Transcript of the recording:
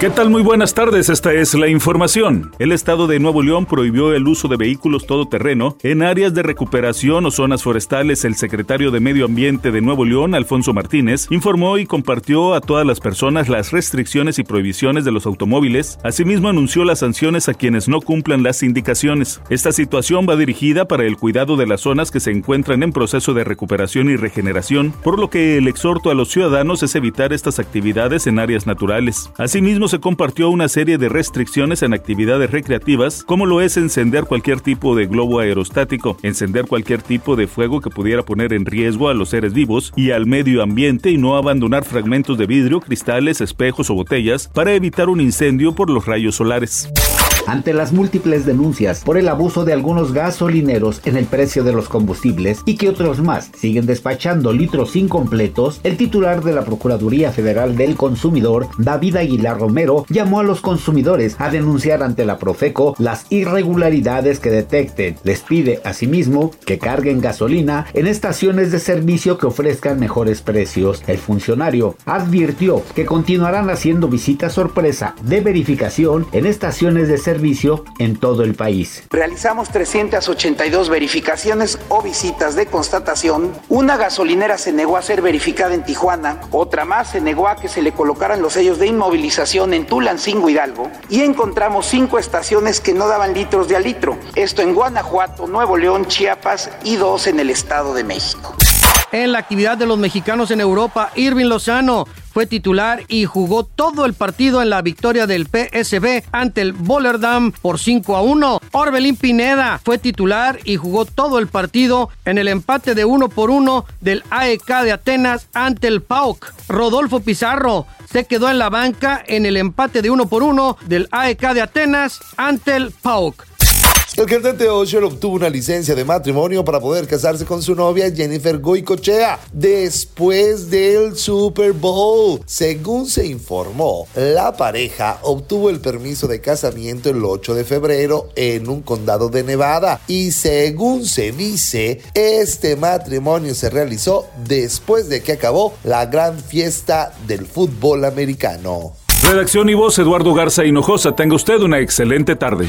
¿Qué tal? Muy buenas tardes, esta es la información. El Estado de Nuevo León prohibió el uso de vehículos todoterreno en áreas de recuperación o zonas forestales. El secretario de Medio Ambiente de Nuevo León, Alfonso Martínez, informó y compartió a todas las personas las restricciones y prohibiciones de los automóviles. Asimismo, anunció las sanciones a quienes no cumplan las indicaciones. Esta situación va dirigida para el cuidado de las zonas que se encuentran en proceso de recuperación y regeneración, por lo que el exhorto a los ciudadanos es evitar estas actividades en áreas naturales. Asimismo, se compartió una serie de restricciones en actividades recreativas, como lo es encender cualquier tipo de globo aerostático, encender cualquier tipo de fuego que pudiera poner en riesgo a los seres vivos y al medio ambiente y no abandonar fragmentos de vidrio, cristales, espejos o botellas para evitar un incendio por los rayos solares ante las múltiples denuncias por el abuso de algunos gasolineros en el precio de los combustibles y que otros más siguen despachando litros incompletos, el titular de la Procuraduría Federal del Consumidor, David Aguilar Romero, llamó a los consumidores a denunciar ante la Profeco las irregularidades que detecten. Les pide asimismo que carguen gasolina en estaciones de servicio que ofrezcan mejores precios. El funcionario advirtió que continuarán haciendo visitas sorpresa de verificación en estaciones de servicio servicio en todo el país. Realizamos 382 verificaciones o visitas de constatación. Una gasolinera se negó a ser verificada en Tijuana, otra más se negó a que se le colocaran los sellos de inmovilización en Tulancingo Hidalgo y encontramos cinco estaciones que no daban litros de a litro. Esto en Guanajuato, Nuevo León, Chiapas y dos en el Estado de México. En la actividad de los mexicanos en Europa, Irving Lozano fue titular y jugó todo el partido en la victoria del PSB ante el Bollerdam por 5 a 1. Orbelín Pineda fue titular y jugó todo el partido en el empate de 1 por 1 del AEK de Atenas ante el PAOK. Rodolfo Pizarro se quedó en la banca en el empate de 1 por 1 del AEK de Atenas ante el PAOK. El cantante Osher obtuvo una licencia de matrimonio para poder casarse con su novia Jennifer Goicochea después del Super Bowl. Según se informó, la pareja obtuvo el permiso de casamiento el 8 de febrero en un condado de Nevada y según se dice, este matrimonio se realizó después de que acabó la gran fiesta del fútbol americano. Redacción y voz Eduardo Garza Hinojosa. Tenga usted una excelente tarde.